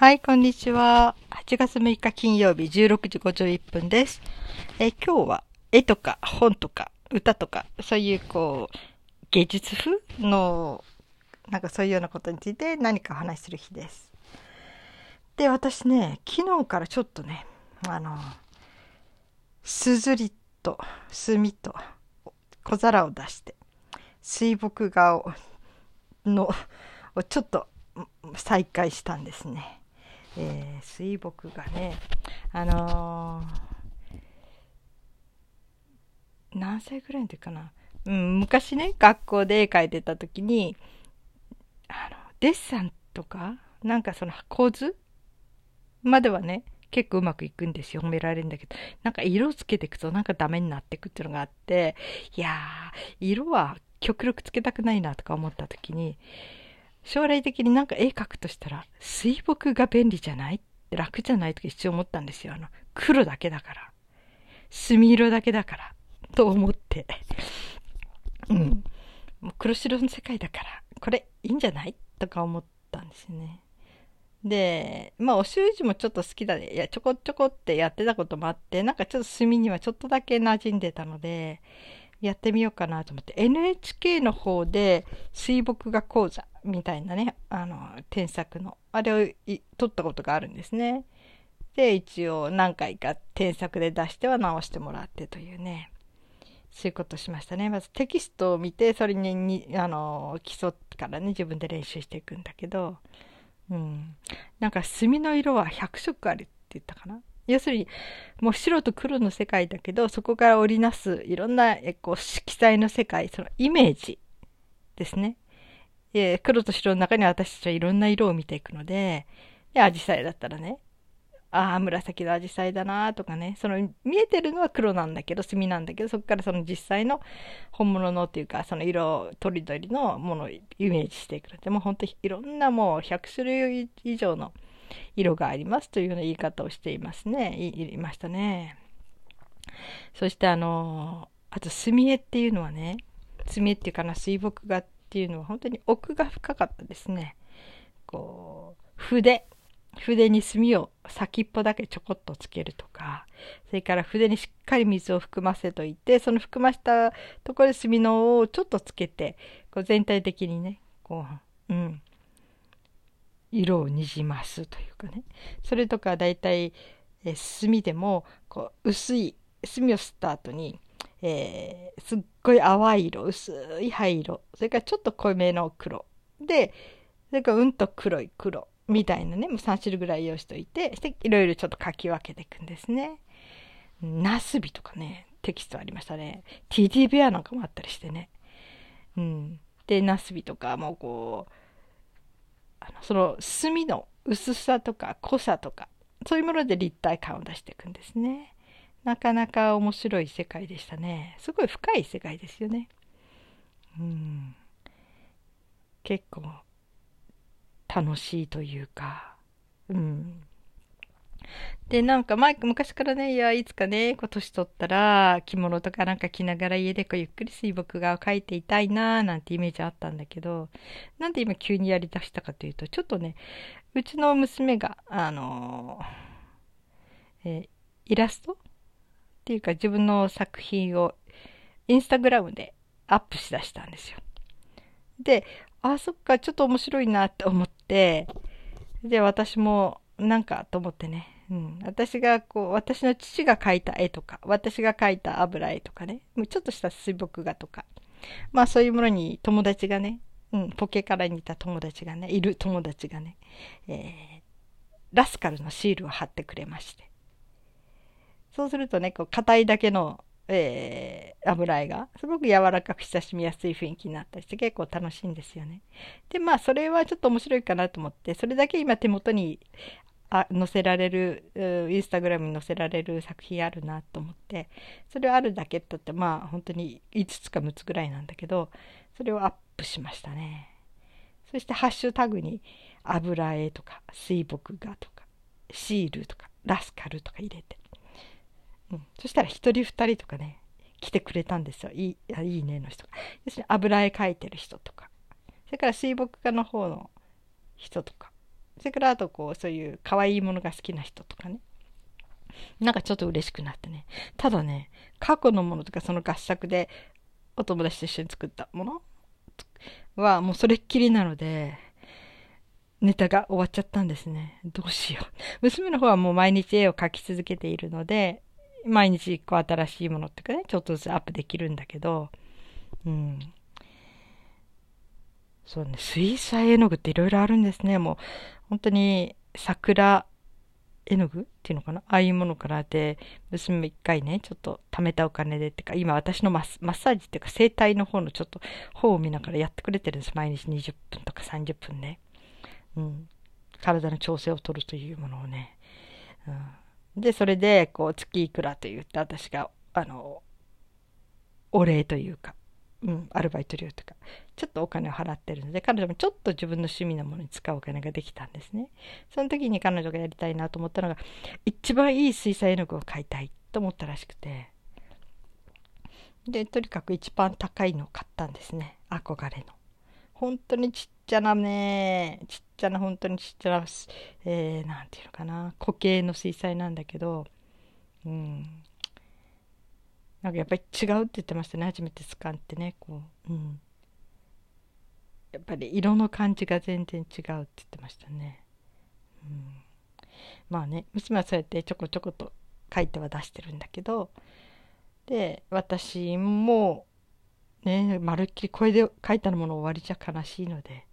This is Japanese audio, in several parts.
はい、こんにちは。8月6日金曜日16時51分です。え今日は絵とか本とか歌とか、そういうこう、芸術風の、なんかそういうようなことについて何かお話しする日です。で、私ね、昨日からちょっとね、あの、すずりと墨と小皿を出して、水墨画を、の、をちょっと再開したんですね。えー、水墨画ね。あのー、何歳ぐらいの時かな、うん、昔ね学校で絵描いてた時にあのデッサンとかなんかその構図まではね結構うまくいくんですよ。褒められるんだけど。なんか色つけていくとなんかダメになっていくっていうのがあって。いやー色は極力つけたくないなとか思った時に将来的になんか絵描くとしたら水墨が便利じゃない？楽じゃないとか一応思ったんですよ。あの黒だけだから。墨色だけだから。と思って。うん。もう黒白の世界だから、これいいんじゃない？とか思ったんですよね。で、まあお習字もちょっと好きだで、いや、ちょこちょこってやってたこともあって、なんかちょっと墨にはちょっとだけ馴染んでたので、やってみようかなと思って NHK の方で水墨画講座みたいなねあの添削のあれを撮ったことがあるんですね。で一応何回か添削で出しては直してもらってというねそういうことしましたね。まずテキストを見てそれににあの基礎からね自分で練習していくんだけどうん。なんか墨の色は100色あるって言ったかな？要するにもう白と黒の世界だけどそこから織りなすいろんなえこう色彩の世界そのイメージですね、え、黒と白の中に私たちはいろんな色を見ていくのででアジサイだったらねああ紫のアジサイだなとかねその見えてるのは黒なんだけど墨なんだけどそこからその実際の本物のっていうかその色とりどりのものをイメージしていくのでもう本当にいろんなもう100種類以上の色がありますというような言い方をしていますね。言いましたね。そしてあの、あと墨絵っていうのはね、墨絵っていうかな、水墨画っていうのは本当に奥が深かったですね。こう、筆。筆に墨を先っぽだけちょこっとつけるとか、それから筆にしっかり水を含ませといて、その含ましたところで墨のをちょっとつけて、こう全体的にね、こう、うん、色をにじますというかねそれとかだいたいえ墨でもこう薄い墨を吸った後に、えー、すっごい淡い色薄い灰色それからちょっと濃いめの黒でそれからうんと黒い黒みたいなねもう3種類ぐらい用意しといてしていろいろちょっと書き分けていくんですね。ナスビとかねテキストありましたね。TD ベアなんかもあったりしてね。うん、でナスビとかもこうあのその墨の薄さとか濃さとかそういうもので立体感を出していくんですね。なかなか面白い世界でしたね。すごい深い世界ですよね。うん。結構楽しいというか。うん。で、なんか前、昔からね、いや、いつかね、今年取ったら、着物とかなんか着ながら家でこうゆっくり水墨画を描いていたいなーなんてイメージあったんだけど、なんで今急にやりだしたかというと、ちょっとね、うちの娘が、あのー、えー、イラスト？っていうか自分の作品をインスタグラムでアップしだしたんですよ。で、あ、そっか、ちょっと面白いなって思って、で、私もなんかと思ってね、うん、私がこう私の父が描いた絵とか私が描いた油絵とかね。もうちょっとした水墨画とか。まあそういうものに友達がね、うん、ポケから似た友達がねいる友達がね、えー、ラスカルのシールを貼ってくれまして。そうするとねこう硬いだけの、えー、油絵がすごく柔らかく親しみやすい雰囲気になったりして結構楽しいんですよね。でまあそれはちょっと面白いかなと思ってそれだけ今手元にあ載せられるインスタグラムに載せられる作品あるなと思って。それをあるだけだってまあ本当に5つか6つぐらいなんだけどそれをアップしましたね。そしてハッシュタグに油絵とか水墨画とかシールとかラスカルとか入れて、うん、そしたら1人2人とかね来てくれたんですよ。いいいいねの人が。要するに油絵描いてる人とか。それから水墨画の方の人とか。それからあとこうそういう可愛いものが好きな人とかね。なんかちょっと嬉しくなってね。ただね過去のものとかその合作でお友達と一緒に作ったものはもうそれっきりなのでネタが終わっちゃったんですね。どうしよう。娘の方はもう毎日絵を描き続けているので毎日一個新しいものっていうかねちょっとずつアップできるんだけどうん。そうね、水彩絵の具っていろいろあるんですね。もう、本当に桜絵の具っていうのかな？ああいうものからで、娘も一回ね、ちょっと貯めたお金でってか、今私のマッサージっていうか、整体の方のちょっと方を見ながらやってくれてるんです。毎日20分とか30分ね。うん。体の調整を取るというものをね。うん、で、それで、こう、月いくらと言って私が、あの、お礼というか、うん、アルバイト料とか、ちょっとお金を払ってるので、彼女もちょっと自分の趣味のものに使うお金ができたんですね。その時に彼女がやりたいなと思ったのが、一番いい水彩絵の具を買いたいと思ったらしくて、で、とにかく一番高いのを買ったんですね。憧れの。本当にちっちゃなね、ちっちゃな、本当にちっちゃな、えー、なんていうのかな、固形の水彩なんだけど、うん、なんかやっぱり違うって言ってましたね。初めて使ってねこう、うん、やっぱり色の感じが全然違うって言ってましたね、うん、まあね娘はそうやってちょこちょこと書いては出してるんだけどで私もねまるっきりこれで書いたもの終わりじゃ悲しいので。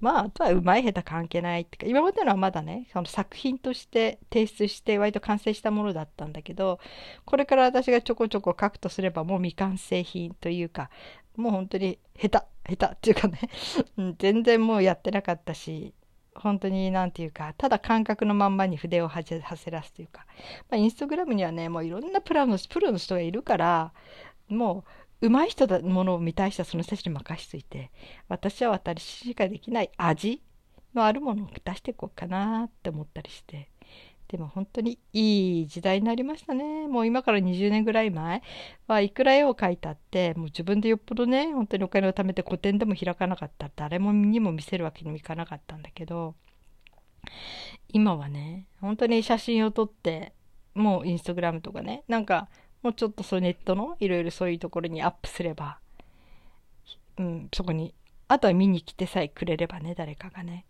まあ、あとはうまい下手関係ないってか、今までのはまだね、その作品として提出して割と完成したものだったんだけど、これから私がちょこちょこ書くとすればもう未完成品というか、もう本当に下手、下手っていうかね、全然もうやってなかったし、本当に何て言うか、ただ感覚のまんまに筆を走らすというか、まあ、インスタグラムにはね、もういろんなプロのプロの人がいるから、もう、上手い人だものを見たい人はその人たちに任しといて私は私しかできない味のあるものを出していこうかなって思ったりしてでも本当にいい時代になりましたね。もう今から20年ぐらい前はいくら絵を描いたってもう自分でよっぽどね本当にお金を貯めて個展でも開かなかった。誰もにも見せるわけにもいかなかったんだけど今はね本当に写真を撮ってもうインスタグラムとかねなんかもうちょっとそうネットのいろいろそういうところにアップすれば、うん、そこに、あとは見に来てさえくれればね、誰かがね。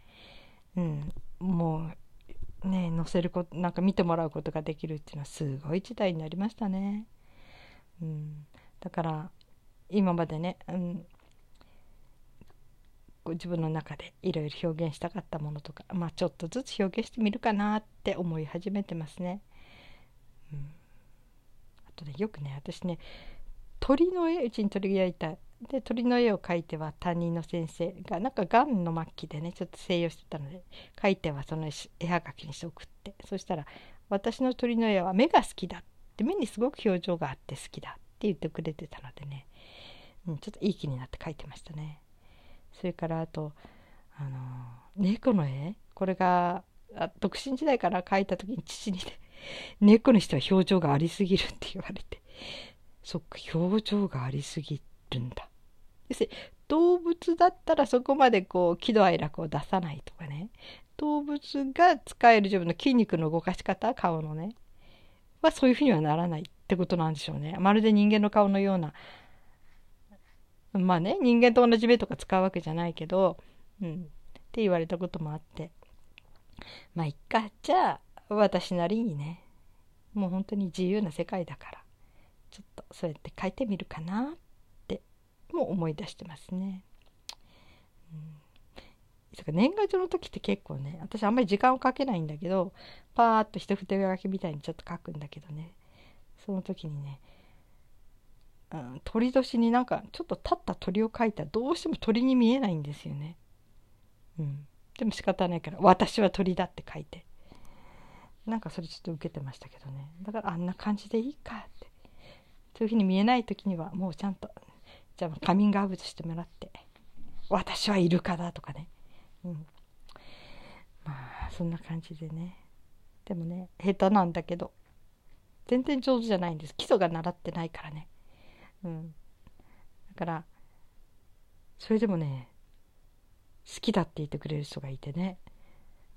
うん、もう、ね、載せること、なんか見てもらうことができるっていうのはすごい時代になりましたね。うん、だから、今までね、うん、自分の中でいろいろ表現したかったものとか、まあちょっとずつ表現してみるかなって思い始めてますね。うんとねよくね私ね鳥の絵うちに鳥がいたで鳥の絵を描いては担任の先生がなんかがんの末期でねちょっと静養してたので描いてはその絵はがきにして送って。そしたら私の鳥の絵は目が好きだって目にすごく表情があって好きだって言ってくれてたのでね、うん、ちょっといい気になって描いてましたね。それからあとあの猫の絵？これが独身時代から描いた時に父にね猫にしては表情がありすぎるって言われて。そっか、表情がありすぎるんだ。要するに動物だったらそこまでこう喜怒哀楽を出さないとかね。動物が使える自分の筋肉の動かし方顔のね。はそういうふうにはならないってことなんでしょうね。まるで人間の顔のような。まあね人間と同じ目とか使うわけじゃないけど。うん。って言われたこともあって。まあいっか。じゃあ私なりにね。もう本当に自由な世界だから。ちょっとそうやって書いてみるかなって。も思い出してますね。うん、年賀状の時って結構ね私あんまり時間をかけないんだけどパーッと一筆書きみたいにちょっと書くんだけどね。その時にね、うん、鳥年になんかちょっと立った鳥を描いた。らどうしても鳥に見えないんですよね。うん、でも仕方ないから「私は鳥だ」って書いて。なんかそれちょっと受けてましたけどね。だからあんな感じでいいかって。そういうふうに見えない時にはもうちゃんとじゃあカミングアウトしてもらって私はイルカだとかね。うん。まあそんな感じでね。でもね下手なんだけど全然上手じゃないんです。基礎が習ってないからね。うん。だからそれでもね好きだって言ってくれる人がいてね。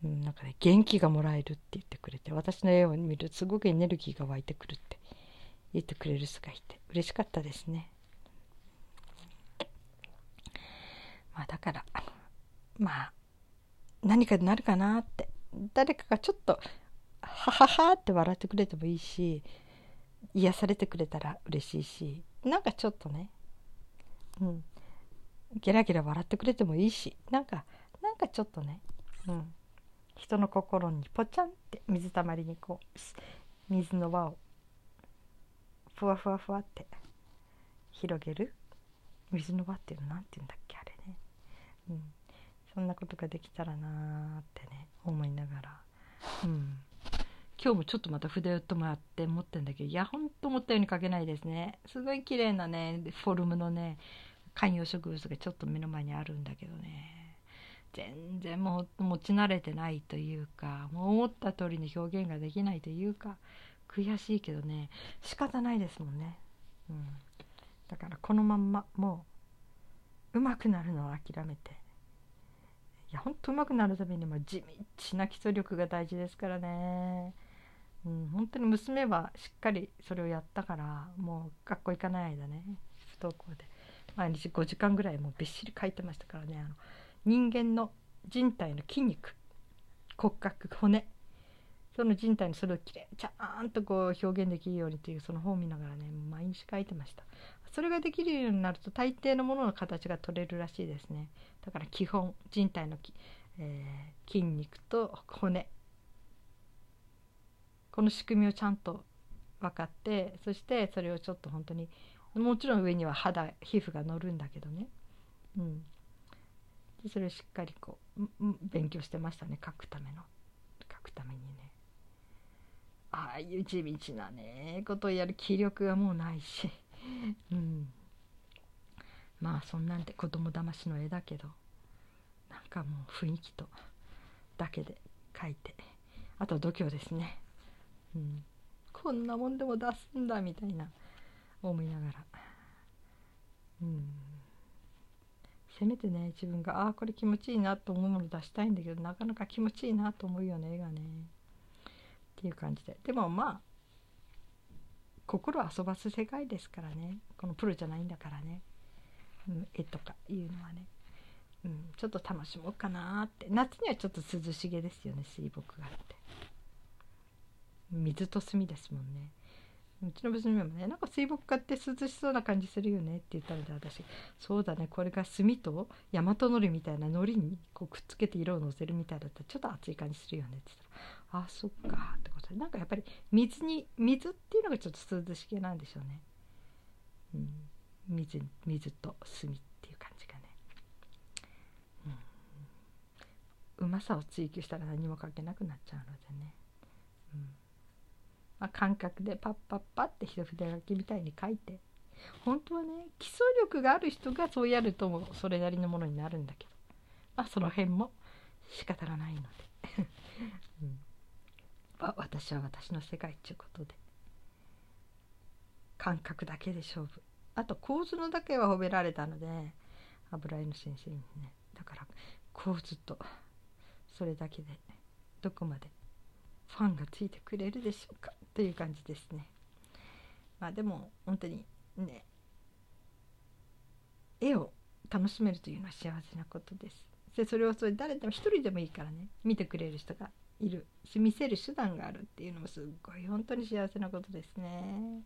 なんかね元気がもらえるって言ってくれて私の絵を見るとすごくエネルギーが湧いてくるって言ってくれる人がいて嬉しかったですね。まあだからまあ何かになるかなって誰かがちょっとはははって笑ってくれてもいいし癒されてくれたら嬉しいしなんかちょっとねうんゲラゲラ笑ってくれてもいいしなんかなんかちょっとねうん人の心にポチャンって水たまりにこう水の輪をふわふわふわって広げる。水の輪っていうの何て言うんだっけあれね、うん、そんなことができたらなーってね思いながら、うん、今日もちょっとまた筆をともらって持ってんだけどいやほんと思ったように描けないですね。すごい綺麗なねフォルムのね観葉植物がちょっと目の前にあるんだけどね。全然もう持ち慣れてないというかもう思った通りの表現ができないというか悔しいけどね仕方ないですもんね、うん、だからこのまんまもう上手くなるのを諦めて。いやほんと上手くなるためにも地道な基礎力が大事ですからね、うん、本当に娘はしっかりそれをやったからもう学校行かない間ね不登校で。毎日5時間ぐらいもうびっしり書いてましたからねあの人間の人体の筋肉骨格骨。その人体にそれをきれいちゃんとこう表現できるようにというその本を見ながらね毎日書いてました。それができるようになると大抵のものの形が取れるらしいですね。だから基本人体のえー、筋肉と骨。この仕組みをちゃんと分かってそしてそれをちょっと本当にもちろん上には肌皮膚が乗るんだけどね、うん、でそれをしっかりこう勉強してましたね。書くための。書くためにね。ああいう地道なねことをやる。気力がもうないし、うん、まあそんなんで子供騙しの絵だけど。なんかもう雰囲気とだけで描いて。あと度胸ですね、うん、こんなもんでも出すんだみたいな思いながら。うん。せめてね自分がああこれ気持ちいいなと思うもの出したいんだけどなかなか気持ちいいなと思うよね絵がね。っていう感じで。でもまあ心遊ばす世界ですからね。このプロじゃないんだからね、うん、絵とかいうのはね、うん、ちょっと楽しもうかなって。夏にはちょっと涼しげですよね水墨画って。水と墨ですもんね。うちの娘もねなんか水墨画って涼しそうな感じするよねって言ったので私。そうだねこれが墨と大和のりみたいなのりにこうくっつけて色をのせるみたいだったらちょっと熱い感じするよねって言ったらあそっかってことでなんかやっぱり水に水っていうのがちょっと涼しげなんでしょうね、うん、水水と墨っていう感じがね、うん、うまさを追求したら何もかけなくなっちゃうのでね、うん。まあ、感覚でパッパッパって一筆書きみたいに書いて。本当はね基礎力がある人がそうやるともそれなりのものになるんだけど。まあその辺も仕方がないので、うん、あ私は私の世界っていうことで。感覚だけで勝負。あと構図のだけは褒められたので油絵の先生にね。だから構図とそれだけでどこまでファンがついてくれるでしょうか？という感じですね。まあでも本当にね絵を楽しめるというのは幸せなことです。でそれをそれ誰でも一人でもいいからね見てくれる人がいるし見せる手段があるっていうのもすっごい本当に幸せなことですね。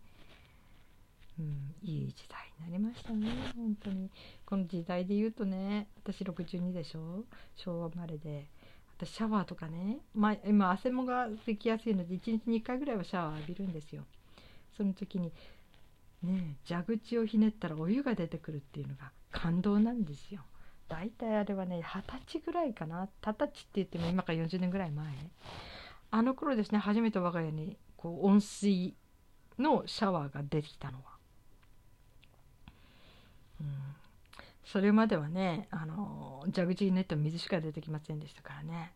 うん、いい時代になりましたね本当にこの時代で言うとね私62でしょ？昭和生まれで私シャワーとかね、まあ、今汗もができやすいので1日2回ぐらいはシャワー浴びるんですよ。その時にね蛇口をひねったらお湯が出てくるっていうのが感動なんですよ。大体あれはね二十歳ぐらいかな。二十歳って言っても今から40年ぐらい前。あの頃ですね初めて我が家にこう温水のシャワーが出てきたのは、うん、それまではねあの蛇口にねって水しか出てきませんでしたからね。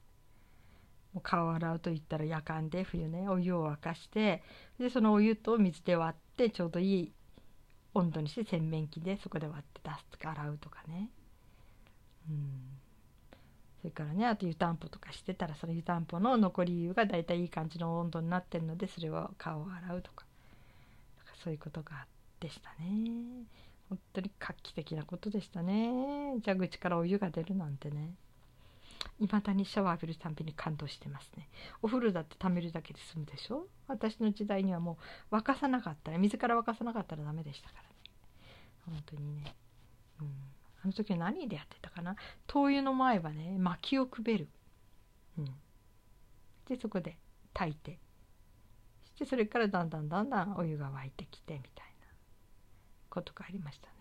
もう顔を洗うと言ったら夜間で冬ねお湯を沸かしてでそのお湯と水で割ってちょうどいい温度にして洗面器でそこで割って出すとか洗うとかね。うん。それからねあと湯たんぽとかしてたらその湯たんぽの残り湯がだいたいいい感じの温度になってるのでそれを顔を洗うとかそういうことがでしたね。本当に画期的なことでしたね。蛇口からお湯が出るなんてね。いまだにシャワー浴びるたんびに感動してますね。お風呂だって溜めるだけで済むでしょ？私の時代にはもう沸かさなかったら水から沸かさなかったらダメでしたからね。本当にね。うん。あの時は何でやってたかな？灯油の前はね薪をくべる、うん、でそこで炊いて。してそれからだんだんだんだんお湯が沸いてきてみたいな。ことがありましたね。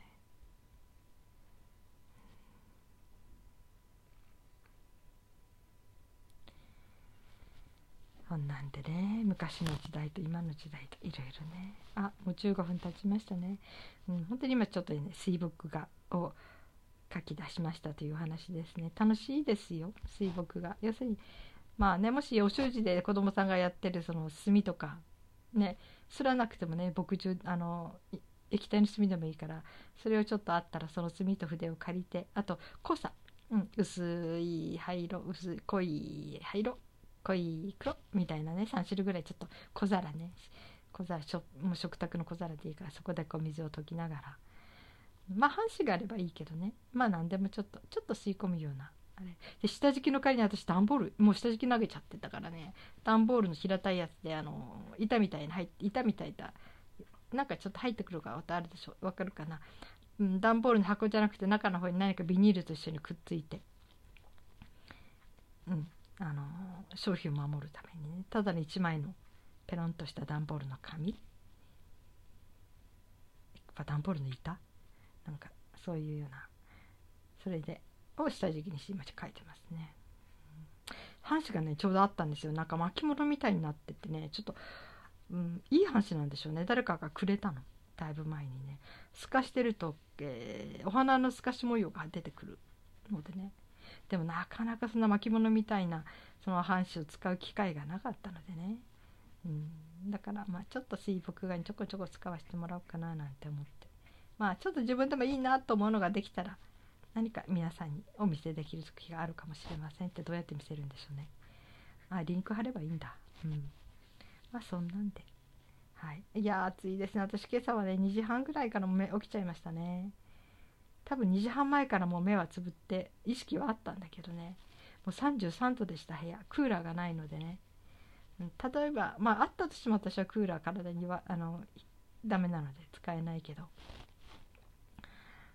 そん。なんでね。昔の時代と今の時代といろいろね。あもう15分経ちましたね、うん、本当に今ちょっとね水墨画を書き出しましたという話ですね。楽しいですよ。水墨画。要するにまあねもしお習字で子供さんがやってるその墨とかねすらなくてもね墨汁あの液体の墨でもいいからそれをちょっとあったらその墨と筆を借りてあと濃さ、うん、薄い灰色薄い濃い灰色濃い黒みたいなね3種類ぐらいちょっと小皿ね。小皿しょもう食卓の小皿でいいからそこでこう水を溶きながら。まあ半紙があればいいけどね。まあ何でもちょっとちょっと吸い込むようなあれ。で下敷きの代わりに私段ボールもう下敷き投げちゃってたからね。段ボールの平たいやつであの板みたいな入って板みたいななんかちょっと入ってくるかあるでしょ？わかるかな、うん、段ボールの箱じゃなくて中の方に何かビニールと一緒にくっついて。うんあの商品を守るためにね。ただの1枚のペロンとした段ボールの紙。段ボールの板？なんかそういうような。それでを下敷きにして今書いてますね。半紙がねちょうどあったんですよ。なんか巻物みたいになっててね。ちょっと、うん、いい半紙なんでしょうね。誰かがくれたの。だいぶ前にね。透かしてると、えー、お花の透かし模様が出てくるのでね。でもなかなかそんな巻物みたいなその半紙を使う機会がなかったのでね、うん、だからまあちょっと水墨画にちょこちょこ使わせてもらおうかななんて思って。まあちょっと自分でもいいなと思うのができたら何か皆さんにお見せできる時があるかもしれませんってどうやって見せるんでしょうね。あリンク貼ればいいんだ。うん。まあそんなんで。はい。いや暑いですね。私今朝はね2時半ぐらいからも目起きちゃいましたね。多分2時半前からもう目はつぶって意識はあったんだけどね。もう33度でした部屋。クーラーがないのでね、例えばまああったとしても私はクーラー体にはあのダメなので使えないけど、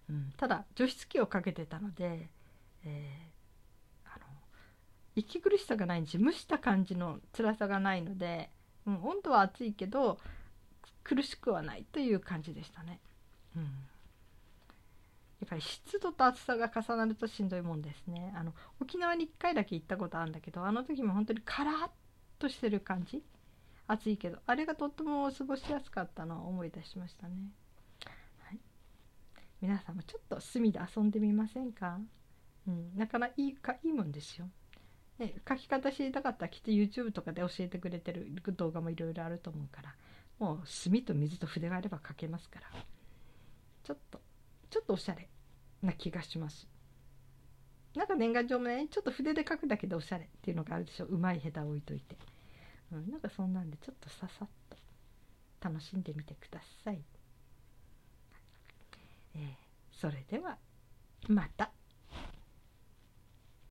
うん、ただ除湿機をかけてたので、えー、あの息苦しさがないんです。蒸した感じの辛さがないので、うん、温度は暑いけど苦しくはないという感じでしたね。うん。やっぱり湿度と暑さが重なるとしんどいもんですね。あの沖縄に1回だけ行ったことあるんだけどあの時も本当にカラッとしてる感じ？暑いけどあれがとっても過ごしやすかったのを思い出しましたね、はい、皆さんもちょっと隅で遊んでみませんか、うん、なかなかいいかいいもんですよ。ね、書き方知りたかったらきっと YouTube とかで教えてくれてる動画もいろいろあると思うからもう墨と水と筆があれば書けますからちょっとちょっとおしゃれな気がします。なんか年賀状もねちょっと筆で書くだけでおしゃれっていうのがあるでしょ。うまい下手置いといて、うん、なんかそんなんでちょっとささっと楽しんでみてください、えー、それではまた。